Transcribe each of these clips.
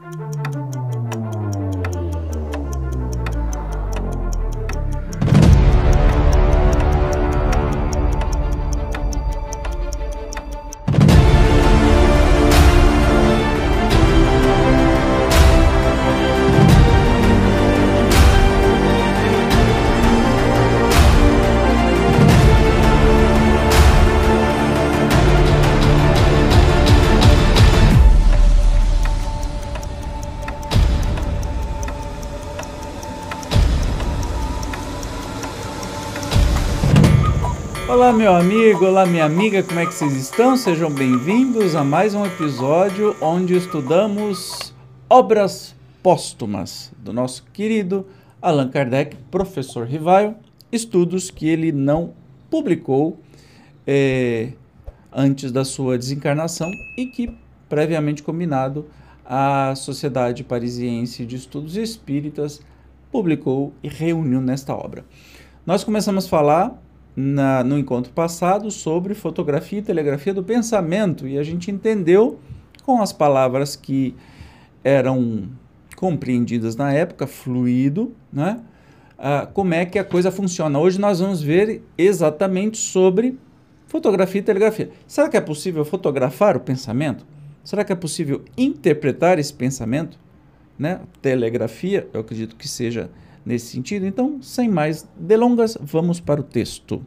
Olá, meu amigo, olá, minha amiga, como é que vocês estão? Sejam bem-vindos a mais um episódio onde estudamos obras póstumas do nosso querido Allan Kardec, professor Rivaio, estudos que ele não publicou é, antes da sua desencarnação e que, previamente combinado, a Sociedade Parisiense de Estudos Espíritas publicou e reuniu nesta obra. Nós começamos a falar na, no encontro passado sobre fotografia e telegrafia do pensamento e a gente entendeu com as palavras que eram compreendidas na época, fluido, né? Ah, como é que a coisa funciona. Hoje nós vamos ver exatamente sobre fotografia e telegrafia. Será que é possível fotografar o pensamento? Será que é possível interpretar esse pensamento? Né? Telegrafia, eu acredito que seja nesse sentido. Então, sem mais delongas, vamos para o texto.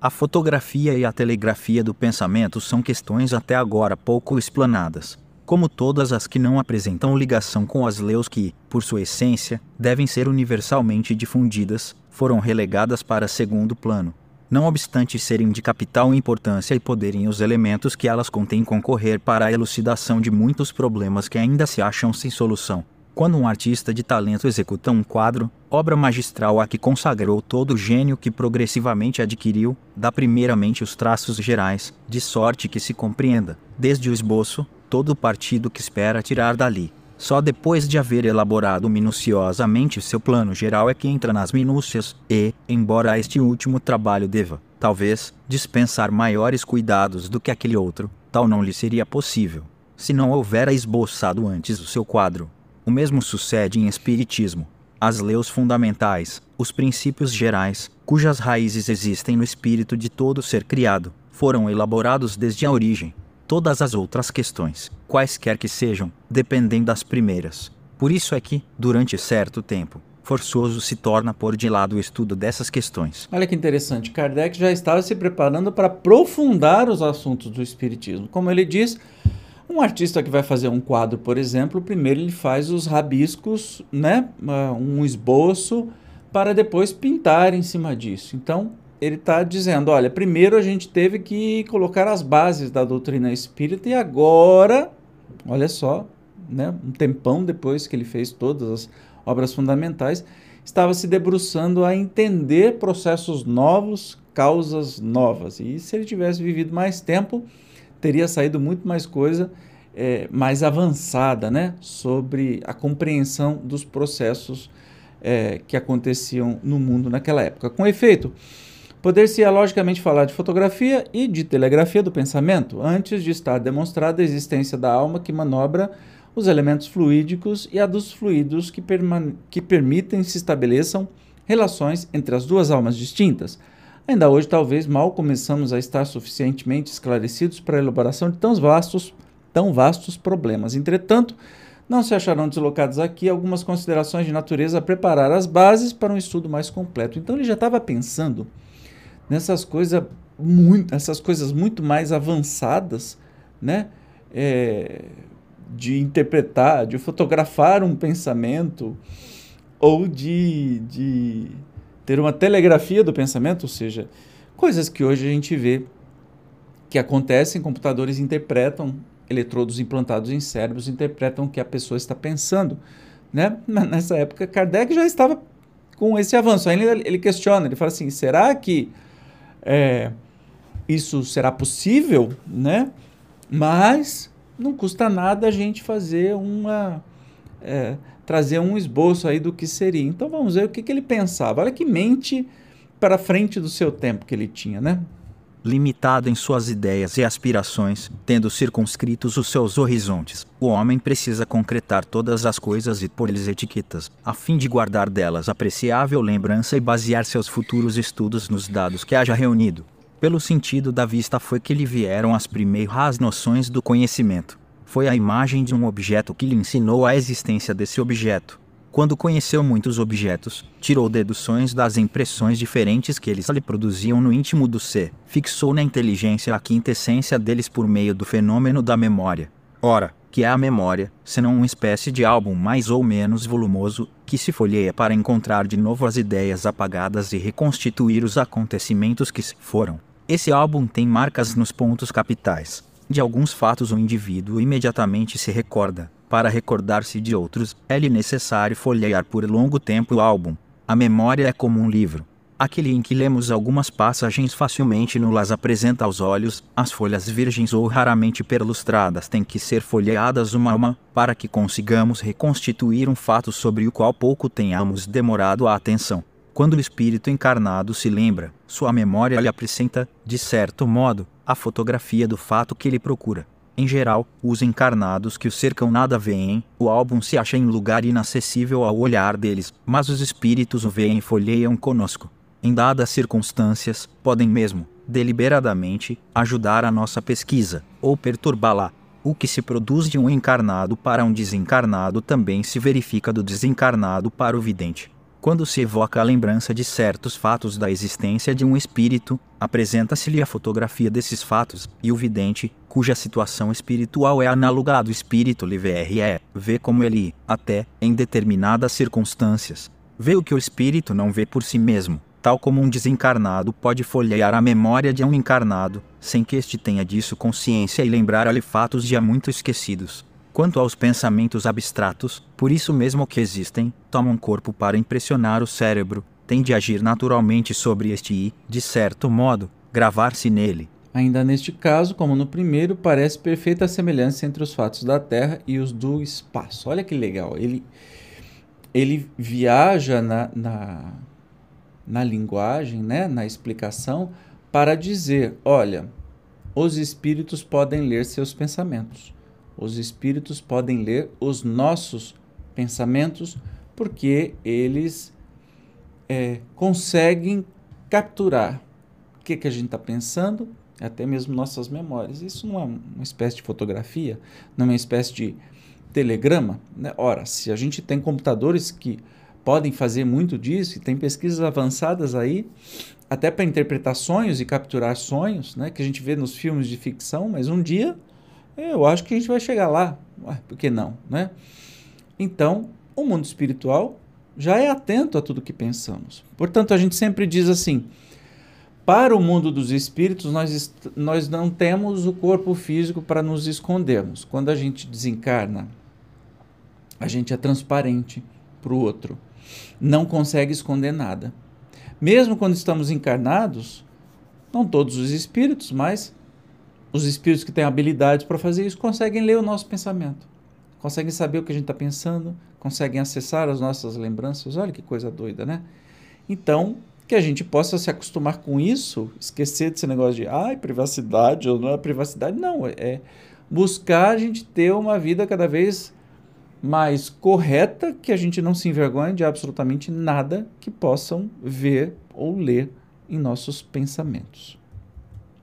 A fotografia e a telegrafia do pensamento são questões até agora pouco explanadas, como todas as que não apresentam ligação com as leis que, por sua essência, devem ser universalmente difundidas, foram relegadas para segundo plano. Não obstante serem de capital importância e poderem os elementos que elas contêm concorrer para a elucidação de muitos problemas que ainda se acham sem solução. Quando um artista de talento executa um quadro, obra magistral a que consagrou todo o gênio que progressivamente adquiriu, dá primeiramente os traços gerais, de sorte que se compreenda, desde o esboço, todo o partido que espera tirar dali. Só depois de haver elaborado minuciosamente seu plano geral é que entra nas minúcias e, embora este último trabalho deva, talvez, dispensar maiores cuidados do que aquele outro, tal não lhe seria possível, se não houvera esboçado antes o seu quadro. O mesmo sucede em Espiritismo. As leis fundamentais, os princípios gerais, cujas raízes existem no espírito de todo ser criado, foram elaborados desde a origem. Todas as outras questões, quaisquer que sejam, dependem das primeiras. Por isso é que, durante certo tempo, forçoso se torna pôr de lado o estudo dessas questões. Olha que interessante, Kardec já estava se preparando para aprofundar os assuntos do Espiritismo. Como ele diz, um artista que vai fazer um quadro, por exemplo, primeiro ele faz os rabiscos, né, um esboço, para depois pintar em cima disso. Então, ele está dizendo: olha, primeiro a gente teve que colocar as bases da doutrina espírita e agora, olha só, né, um tempão depois que ele fez todas as obras fundamentais, estava se debruçando a entender processos novos, causas novas. E se ele tivesse vivido mais tempo, teria saído muito mais coisa é, mais avançada né, sobre a compreensão dos processos é, que aconteciam no mundo naquela época. Com efeito, poder-se logicamente falar de fotografia e de telegrafia do pensamento, antes de estar demonstrada a existência da alma que manobra os elementos fluídicos e a dos fluidos que, que permitem se estabeleçam relações entre as duas almas distintas Ainda hoje, talvez mal começamos a estar suficientemente esclarecidos para a elaboração de tão vastos, tão vastos problemas. Entretanto, não se acharão deslocadas aqui algumas considerações de natureza a preparar as bases para um estudo mais completo. Então ele já estava pensando nessas coisas muito, essas coisas muito mais avançadas, né? É, de interpretar, de fotografar um pensamento ou de, de ter uma telegrafia do pensamento, ou seja, coisas que hoje a gente vê que acontecem, computadores interpretam, eletrodos implantados em cérebros interpretam o que a pessoa está pensando. Né? Nessa época, Kardec já estava com esse avanço. Ainda ele questiona, ele fala assim, será que é, isso será possível? Né? Mas não custa nada a gente fazer uma... É, trazer um esboço aí do que seria. Então vamos ver o que, que ele pensava. Olha que mente para frente do seu tempo que ele tinha, né? limitado em suas ideias e aspirações, tendo circunscritos os seus horizontes. O homem precisa concretar todas as coisas e pôr-lhes etiquetas, a fim de guardar delas apreciável lembrança e basear seus futuros estudos nos dados que haja reunido. Pelo sentido da vista foi que lhe vieram as primeiras noções do conhecimento. Foi a imagem de um objeto que lhe ensinou a existência desse objeto quando conheceu muitos objetos, tirou deduções das impressões diferentes que eles lhe produziam no íntimo do ser, fixou na inteligência a quintessência deles por meio do fenômeno da memória. Ora, que é a memória, senão uma espécie de álbum mais ou menos volumoso, que se folheia para encontrar de novo as ideias apagadas e reconstituir os acontecimentos que se foram. Esse álbum tem marcas nos pontos capitais. De alguns fatos o indivíduo imediatamente se recorda, para recordar-se de outros, é-lhe necessário folhear por longo tempo o álbum. A memória é como um livro. Aquele em que lemos algumas passagens facilmente nulas apresenta aos olhos, as folhas virgens ou raramente perlustradas têm que ser folheadas uma a uma, para que consigamos reconstituir um fato sobre o qual pouco tenhamos demorado a atenção. Quando o espírito encarnado se lembra, sua memória lhe apresenta, de certo modo, a fotografia do fato que ele procura. Em geral, os encarnados que o cercam nada veem, o álbum se acha em lugar inacessível ao olhar deles, mas os espíritos o veem e folheiam conosco. Em dadas circunstâncias, podem mesmo, deliberadamente, ajudar a nossa pesquisa, ou perturbá-la. O que se produz de um encarnado para um desencarnado também se verifica do desencarnado para o vidente. Quando se evoca a lembrança de certos fatos da existência de um espírito, apresenta-se-lhe a fotografia desses fatos, e o vidente, cuja situação espiritual é análoga à do espírito livre, vê como ele, até, em determinadas circunstâncias, vê o que o espírito não vê por si mesmo, tal como um desencarnado pode folhear a memória de um encarnado, sem que este tenha disso consciência e lembrar-lhe fatos já muito esquecidos. Quanto aos pensamentos abstratos, por isso mesmo que existem, tomam corpo para impressionar o cérebro, têm de agir naturalmente sobre este e, de certo modo, gravar-se nele. Ainda neste caso, como no primeiro, parece perfeita a semelhança entre os fatos da Terra e os do espaço. Olha que legal. Ele, ele viaja na, na, na linguagem, né, na explicação, para dizer: olha, os espíritos podem ler seus pensamentos. Os espíritos podem ler os nossos pensamentos porque eles é, conseguem capturar o que, que a gente está pensando, até mesmo nossas memórias. Isso não é uma espécie de fotografia, não é uma espécie de telegrama. Né? Ora, se a gente tem computadores que podem fazer muito disso, e tem pesquisas avançadas aí, até para interpretar sonhos e capturar sonhos, né, que a gente vê nos filmes de ficção, mas um dia eu acho que a gente vai chegar lá. Por que não, né? Então, o mundo espiritual já é atento a tudo que pensamos. Portanto, a gente sempre diz assim: para o mundo dos espíritos, nós, nós não temos o corpo físico para nos escondermos. Quando a gente desencarna, a gente é transparente para o outro. Não consegue esconder nada. Mesmo quando estamos encarnados, não todos os espíritos, mas os espíritos que têm habilidades para fazer isso conseguem ler o nosso pensamento, conseguem saber o que a gente está pensando, conseguem acessar as nossas lembranças. Olha que coisa doida, né? Então, que a gente possa se acostumar com isso, esquecer desse negócio de ai, privacidade ou não é privacidade. Não, é buscar a gente ter uma vida cada vez mais correta, que a gente não se envergonhe de absolutamente nada que possam ver ou ler em nossos pensamentos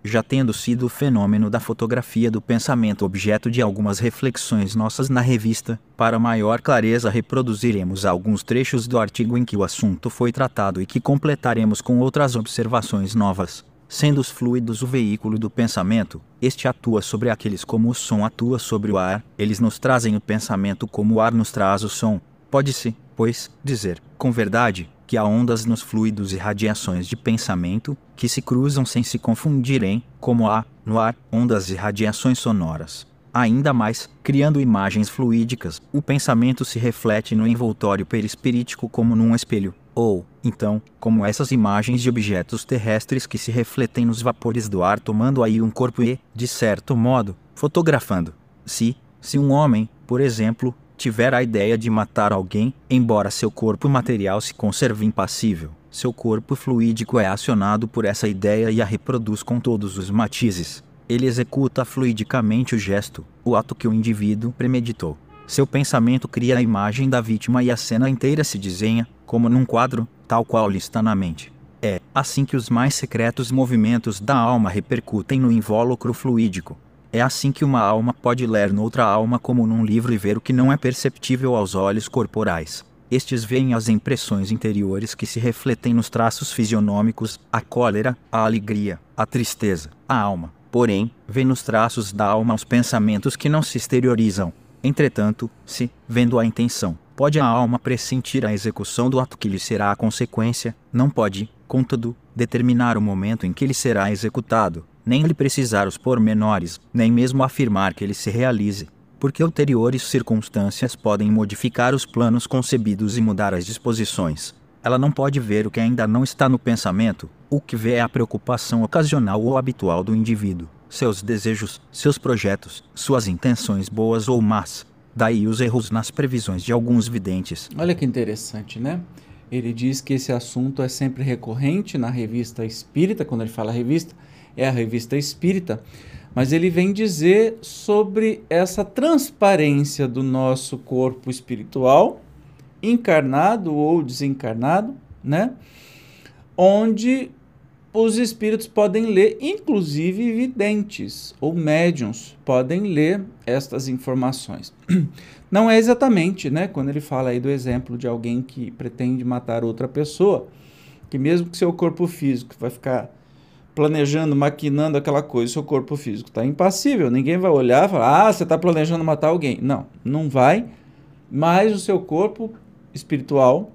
já tendo sido o fenômeno da fotografia do pensamento objeto de algumas reflexões nossas na revista, para maior clareza reproduziremos alguns trechos do artigo em que o assunto foi tratado e que completaremos com outras observações novas. Sendo os fluidos o veículo do pensamento, este atua sobre aqueles como o som atua sobre o ar, eles nos trazem o pensamento como o ar nos traz o som. Pode-se, pois, dizer, com verdade, que há ondas nos fluidos e radiações de pensamento que se cruzam sem se confundirem, como há, no ar, ondas e radiações sonoras. Ainda mais, criando imagens fluídicas, o pensamento se reflete no envoltório perispirítico como num espelho, ou, então, como essas imagens de objetos terrestres que se refletem nos vapores do ar tomando aí um corpo e, de certo modo, fotografando. Se, se um homem, por exemplo, tiver a ideia de matar alguém, embora seu corpo material se conserve impassível, seu corpo fluídico é acionado por essa ideia e a reproduz com todos os matizes. Ele executa fluidicamente o gesto, o ato que o indivíduo premeditou. Seu pensamento cria a imagem da vítima e a cena inteira se desenha, como num quadro, tal qual lhe está na mente. É assim que os mais secretos movimentos da alma repercutem no invólucro fluídico. É assim que uma alma pode ler noutra alma como num livro e ver o que não é perceptível aos olhos corporais. Estes veem as impressões interiores que se refletem nos traços fisionômicos, a cólera, a alegria, a tristeza, a alma. Porém, vê nos traços da alma os pensamentos que não se exteriorizam. Entretanto, se, vendo a intenção, pode a alma pressentir a execução do ato que lhe será a consequência, não pode, contudo, determinar o momento em que ele será executado, nem lhe precisar os pormenores, nem mesmo afirmar que ele se realize porque ulteriores circunstâncias podem modificar os planos concebidos e mudar as disposições. Ela não pode ver o que ainda não está no pensamento, o que vê é a preocupação ocasional ou habitual do indivíduo, seus desejos, seus projetos, suas intenções boas ou más. Daí os erros nas previsões de alguns videntes. Olha que interessante, né? Ele diz que esse assunto é sempre recorrente na revista Espírita, quando ele fala revista, é a revista Espírita, mas ele vem dizer sobre essa transparência do nosso corpo espiritual, encarnado ou desencarnado, né? Onde os espíritos podem ler, inclusive videntes ou médiums podem ler estas informações. Não é exatamente, né? Quando ele fala aí do exemplo de alguém que pretende matar outra pessoa, que mesmo que seu corpo físico vai ficar planejando, maquinando aquela coisa, seu corpo físico está impassível. Ninguém vai olhar e falar, ah, você está planejando matar alguém. Não, não vai. Mas o seu corpo espiritual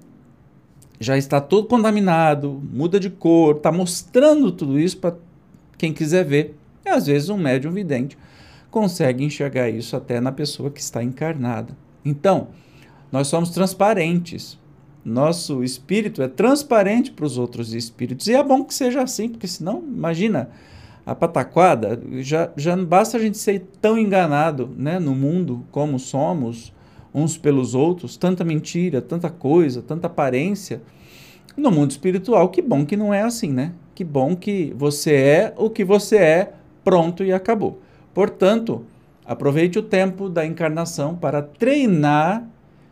já está todo contaminado, muda de cor, está mostrando tudo isso para quem quiser ver. E às vezes um médium vidente consegue enxergar isso até na pessoa que está encarnada. Então, nós somos transparentes nosso espírito é transparente para os outros espíritos. E é bom que seja assim, porque senão, imagina, a pataquada, já, já não basta a gente ser tão enganado né, no mundo como somos, uns pelos outros, tanta mentira, tanta coisa, tanta aparência. No mundo espiritual, que bom que não é assim, né? Que bom que você é o que você é, pronto e acabou. Portanto, aproveite o tempo da encarnação para treinar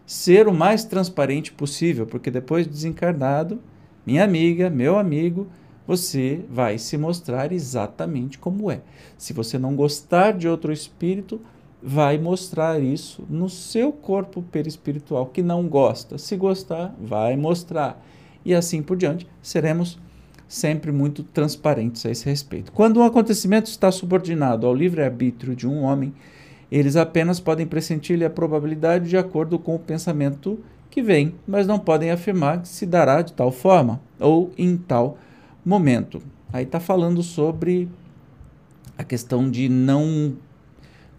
ser o mais transparente possível, porque depois de desencarnado, minha amiga, meu amigo, você vai se mostrar exatamente como é. Se você não gostar de outro espírito, vai mostrar isso no seu corpo perispiritual que não gosta. Se gostar, vai mostrar. E assim por diante, seremos sempre muito transparentes a esse respeito. Quando um acontecimento está subordinado ao livre-arbítrio de um homem, eles apenas podem pressentir-lhe a probabilidade de acordo com o pensamento que vem, mas não podem afirmar que se dará de tal forma ou em tal momento. Aí está falando sobre a questão de não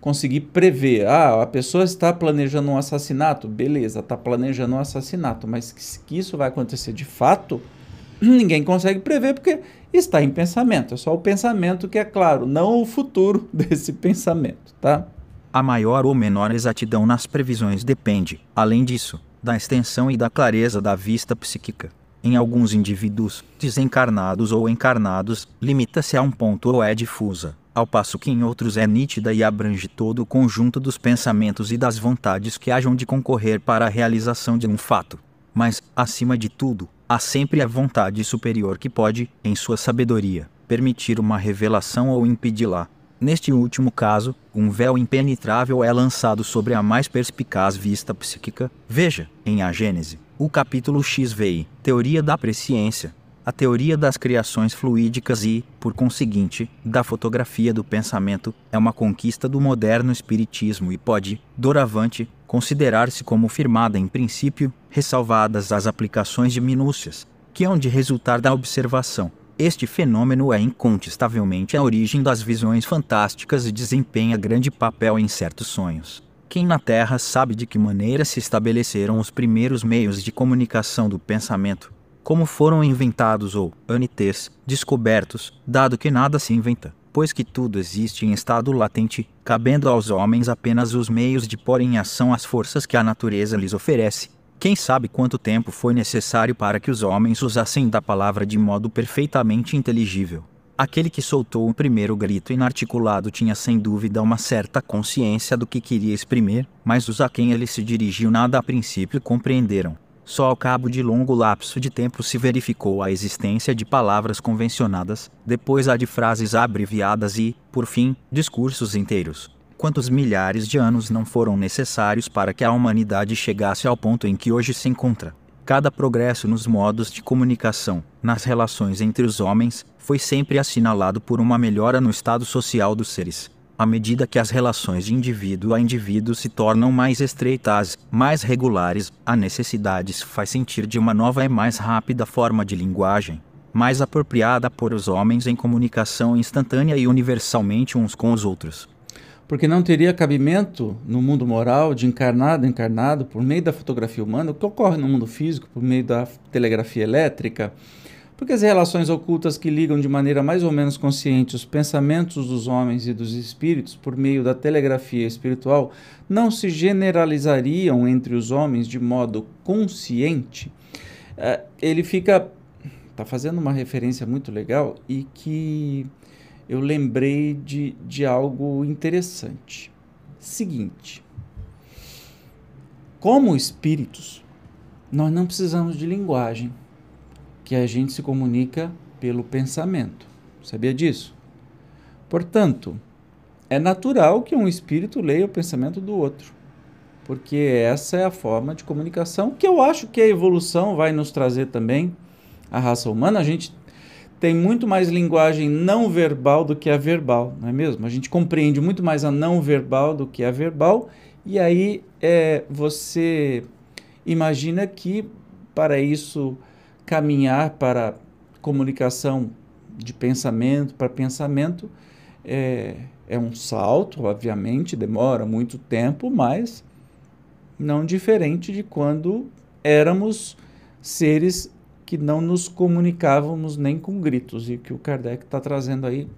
conseguir prever. Ah, a pessoa está planejando um assassinato, beleza, está planejando um assassinato, mas que, que isso vai acontecer de fato, ninguém consegue prever porque está em pensamento. É só o pensamento que é claro, não o futuro desse pensamento, tá? A maior ou menor exatidão nas previsões depende, além disso, da extensão e da clareza da vista psíquica. Em alguns indivíduos, desencarnados ou encarnados, limita-se a um ponto ou é difusa, ao passo que em outros é nítida e abrange todo o conjunto dos pensamentos e das vontades que hajam de concorrer para a realização de um fato. Mas, acima de tudo, há sempre a vontade superior que pode, em sua sabedoria, permitir uma revelação ou impedi-la. Neste último caso, um véu impenetrável é lançado sobre a mais perspicaz vista psíquica. Veja, em A Gênese, o capítulo XVI, Teoria da Presciência, a teoria das criações fluídicas e, por conseguinte, da fotografia do pensamento, é uma conquista do moderno espiritismo e pode, doravante, considerar-se como firmada em princípio, ressalvadas as aplicações de minúcias, que hão de resultar da observação, este fenômeno é incontestavelmente a origem das visões fantásticas e desempenha grande papel em certos sonhos. Quem na Terra sabe de que maneira se estabeleceram os primeiros meios de comunicação do pensamento? Como foram inventados ou, antes, descobertos, dado que nada se inventa, pois que tudo existe em estado latente, cabendo aos homens apenas os meios de pôr em ação as forças que a natureza lhes oferece. Quem sabe quanto tempo foi necessário para que os homens usassem da palavra de modo perfeitamente inteligível. Aquele que soltou o primeiro grito inarticulado tinha sem dúvida uma certa consciência do que queria exprimir, mas os a quem ele se dirigiu nada a princípio compreenderam. Só ao cabo de longo lapso de tempo se verificou a existência de palavras convencionadas, depois a de frases abreviadas e, por fim, discursos inteiros. Quantos milhares de anos não foram necessários para que a humanidade chegasse ao ponto em que hoje se encontra? Cada progresso nos modos de comunicação, nas relações entre os homens, foi sempre assinalado por uma melhora no estado social dos seres. À medida que as relações de indivíduo a indivíduo se tornam mais estreitas, mais regulares, a necessidade se faz sentir de uma nova e mais rápida forma de linguagem, mais apropriada por os homens em comunicação instantânea e universalmente uns com os outros. Porque não teria cabimento no mundo moral de encarnado a encarnado por meio da fotografia humana, o que ocorre no mundo físico por meio da telegrafia elétrica, porque as relações ocultas que ligam de maneira mais ou menos consciente os pensamentos dos homens e dos espíritos por meio da telegrafia espiritual não se generalizariam entre os homens de modo consciente, uh, ele fica. Está fazendo uma referência muito legal e que eu lembrei de, de algo interessante. Seguinte. Como espíritos, nós não precisamos de linguagem que a gente se comunica pelo pensamento. Sabia disso? Portanto, é natural que um espírito leia o pensamento do outro, porque essa é a forma de comunicação que eu acho que a evolução vai nos trazer também. A raça humana, a gente tem muito mais linguagem não verbal do que a verbal, não é mesmo? A gente compreende muito mais a não verbal do que a verbal, e aí é, você imagina que para isso caminhar para comunicação de pensamento para pensamento é, é um salto, obviamente, demora muito tempo, mas não diferente de quando éramos seres que não nos comunicávamos nem com gritos, e que o Kardec está trazendo aí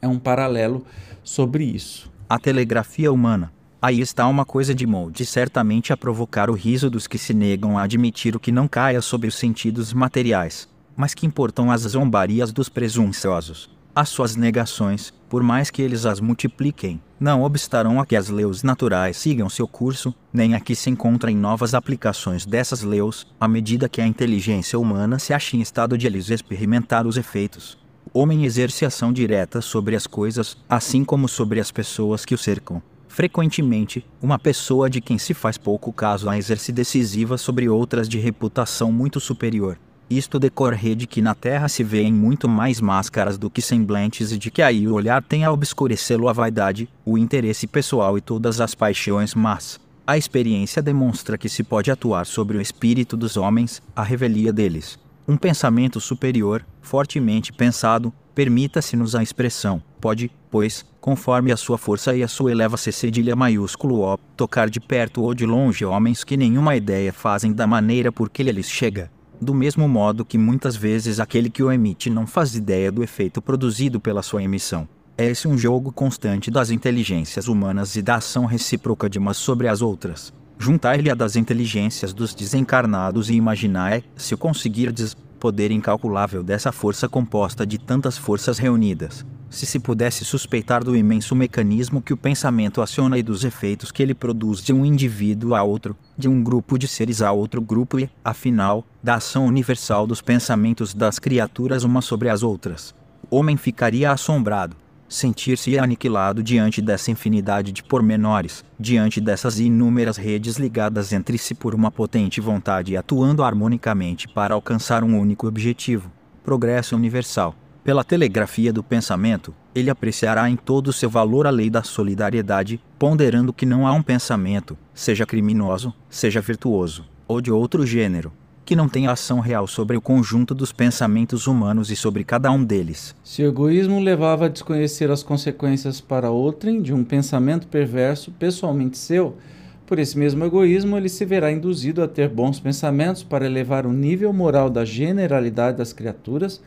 é um paralelo sobre isso. A telegrafia humana Aí está uma coisa de molde certamente a provocar o riso dos que se negam a admitir o que não caia sobre os sentidos materiais, mas que importam as zombarias dos presunçosos. As suas negações, por mais que eles as multipliquem, não obstarão a que as leis naturais sigam seu curso, nem a que se encontrem novas aplicações dessas leis, à medida que a inteligência humana se ache em estado de lhes experimentar os efeitos. O homem exerce ação direta sobre as coisas, assim como sobre as pessoas que o cercam. Frequentemente, uma pessoa de quem se faz pouco caso a exerce decisiva sobre outras de reputação muito superior. Isto decorre de que na Terra se vêem muito mais máscaras do que semblantes e de que aí o olhar tem a obscurecê-lo a vaidade, o interesse pessoal e todas as paixões mas A experiência demonstra que se pode atuar sobre o espírito dos homens, a revelia deles. Um pensamento superior, fortemente pensado, permita-se-nos a expressão, pode, pois, conforme a sua força e a sua eleva-se cedilha maiúsculo O, tocar de perto ou de longe homens que nenhuma ideia fazem da maneira por que lhes chega. Do mesmo modo que muitas vezes aquele que o emite não faz ideia do efeito produzido pela sua emissão. É esse um jogo constante das inteligências humanas e da ação recíproca de umas sobre as outras. Juntar-lhe a das inteligências dos desencarnados e imaginar, se o conseguirdes, poder incalculável dessa força composta de tantas forças reunidas. Se se pudesse suspeitar do imenso mecanismo que o pensamento aciona e dos efeitos que ele produz de um indivíduo a outro, de um grupo de seres a outro grupo e, afinal, da ação universal dos pensamentos das criaturas umas sobre as outras, o homem ficaria assombrado, sentir-se aniquilado diante dessa infinidade de pormenores, diante dessas inúmeras redes ligadas entre si por uma potente vontade e atuando harmonicamente para alcançar um único objetivo: progresso universal. Pela telegrafia do pensamento, ele apreciará em todo seu valor a lei da solidariedade, ponderando que não há um pensamento, seja criminoso, seja virtuoso, ou de outro gênero, que não tem ação real sobre o conjunto dos pensamentos humanos e sobre cada um deles. Se o egoísmo levava a desconhecer as consequências para outrem de um pensamento perverso pessoalmente seu, por esse mesmo egoísmo ele se verá induzido a ter bons pensamentos para elevar o nível moral da generalidade das criaturas,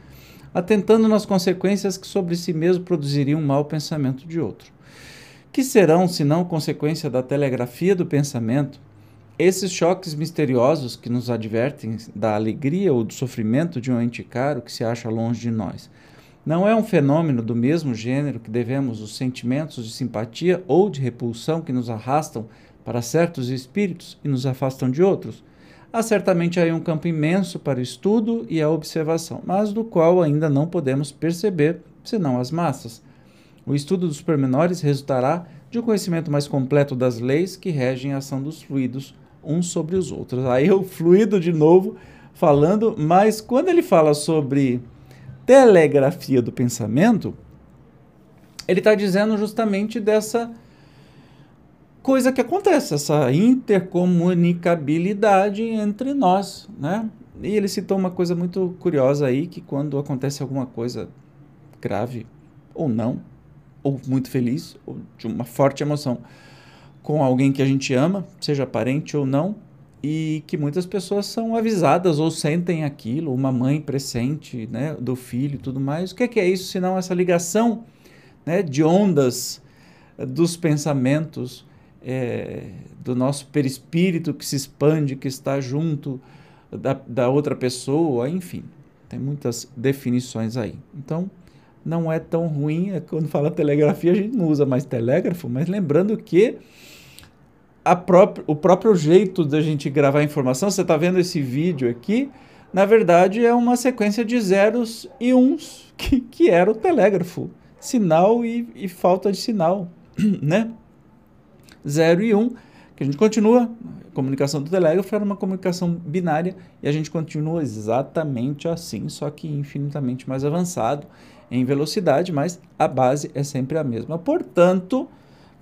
atentando nas consequências que sobre si mesmo produziriam um mau pensamento de outro. Que serão, senão, consequência da telegrafia do pensamento, esses choques misteriosos que nos advertem da alegria ou do sofrimento de um ente caro que se acha longe de nós. Não é um fenômeno do mesmo gênero que devemos os sentimentos de simpatia ou de repulsão que nos arrastam para certos espíritos e nos afastam de outros? Há certamente aí um campo imenso para o estudo e a observação, mas do qual ainda não podemos perceber, senão as massas. O estudo dos pormenores resultará de um conhecimento mais completo das leis que regem a ação dos fluidos uns sobre os outros. Aí o fluido de novo falando, mas quando ele fala sobre telegrafia do pensamento, ele está dizendo justamente dessa coisa que acontece, essa intercomunicabilidade entre nós, né? E ele citou uma coisa muito curiosa aí, que quando acontece alguma coisa grave ou não, ou muito feliz, ou de uma forte emoção, com alguém que a gente ama, seja parente ou não, e que muitas pessoas são avisadas ou sentem aquilo, uma mãe presente né, do filho e tudo mais. O que é, que é isso senão essa ligação né, de ondas dos pensamentos é, do nosso perispírito que se expande, que está junto da, da outra pessoa, enfim, tem muitas definições aí. Então, não é tão ruim, é quando fala telegrafia a gente não usa mais telégrafo, mas lembrando que o próprio jeito da gente gravar a informação, você está vendo esse vídeo aqui, na verdade é uma sequência de zeros e uns, que, que era o telégrafo. Sinal e, e falta de sinal, né? Zero e um, que a gente continua, comunicação do telégrafo era uma comunicação binária e a gente continua exatamente assim, só que infinitamente mais avançado em velocidade, mas a base é sempre a mesma. Portanto,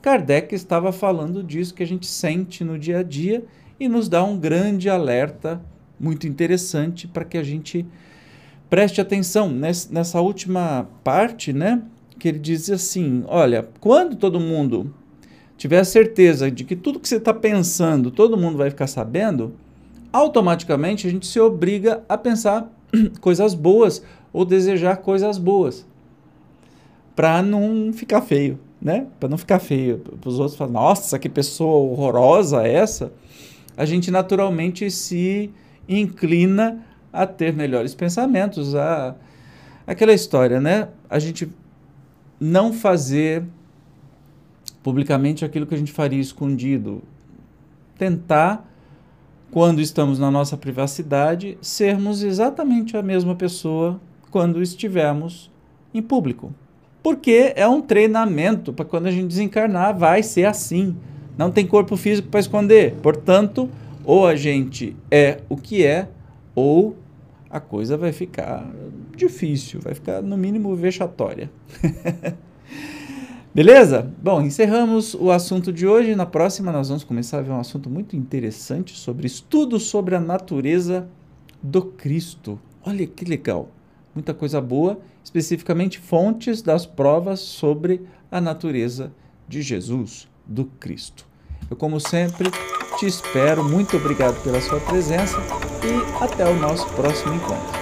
Kardec estava falando disso que a gente sente no dia a dia e nos dá um grande alerta muito interessante para que a gente preste atenção nessa última parte, né? Que ele diz assim: olha, quando todo mundo tiver a certeza de que tudo que você está pensando, todo mundo vai ficar sabendo, automaticamente a gente se obriga a pensar coisas boas ou desejar coisas boas para não ficar feio né? Para não ficar feio, para os outros falarem, nossa, que pessoa horrorosa essa, a gente naturalmente se inclina a ter melhores pensamentos, a aquela história, né? A gente não fazer publicamente aquilo que a gente faria escondido, tentar quando estamos na nossa privacidade sermos exatamente a mesma pessoa quando estivermos em público. Porque é um treinamento para quando a gente desencarnar, vai ser assim. Não tem corpo físico para esconder. Portanto, ou a gente é o que é, ou a coisa vai ficar difícil, vai ficar no mínimo vexatória. Beleza? Bom, encerramos o assunto de hoje. Na próxima, nós vamos começar a ver um assunto muito interessante sobre estudo sobre a natureza do Cristo. Olha que legal! Muita coisa boa especificamente fontes das provas sobre a natureza de Jesus, do Cristo. Eu, como sempre, te espero. Muito obrigado pela sua presença e até o nosso próximo encontro.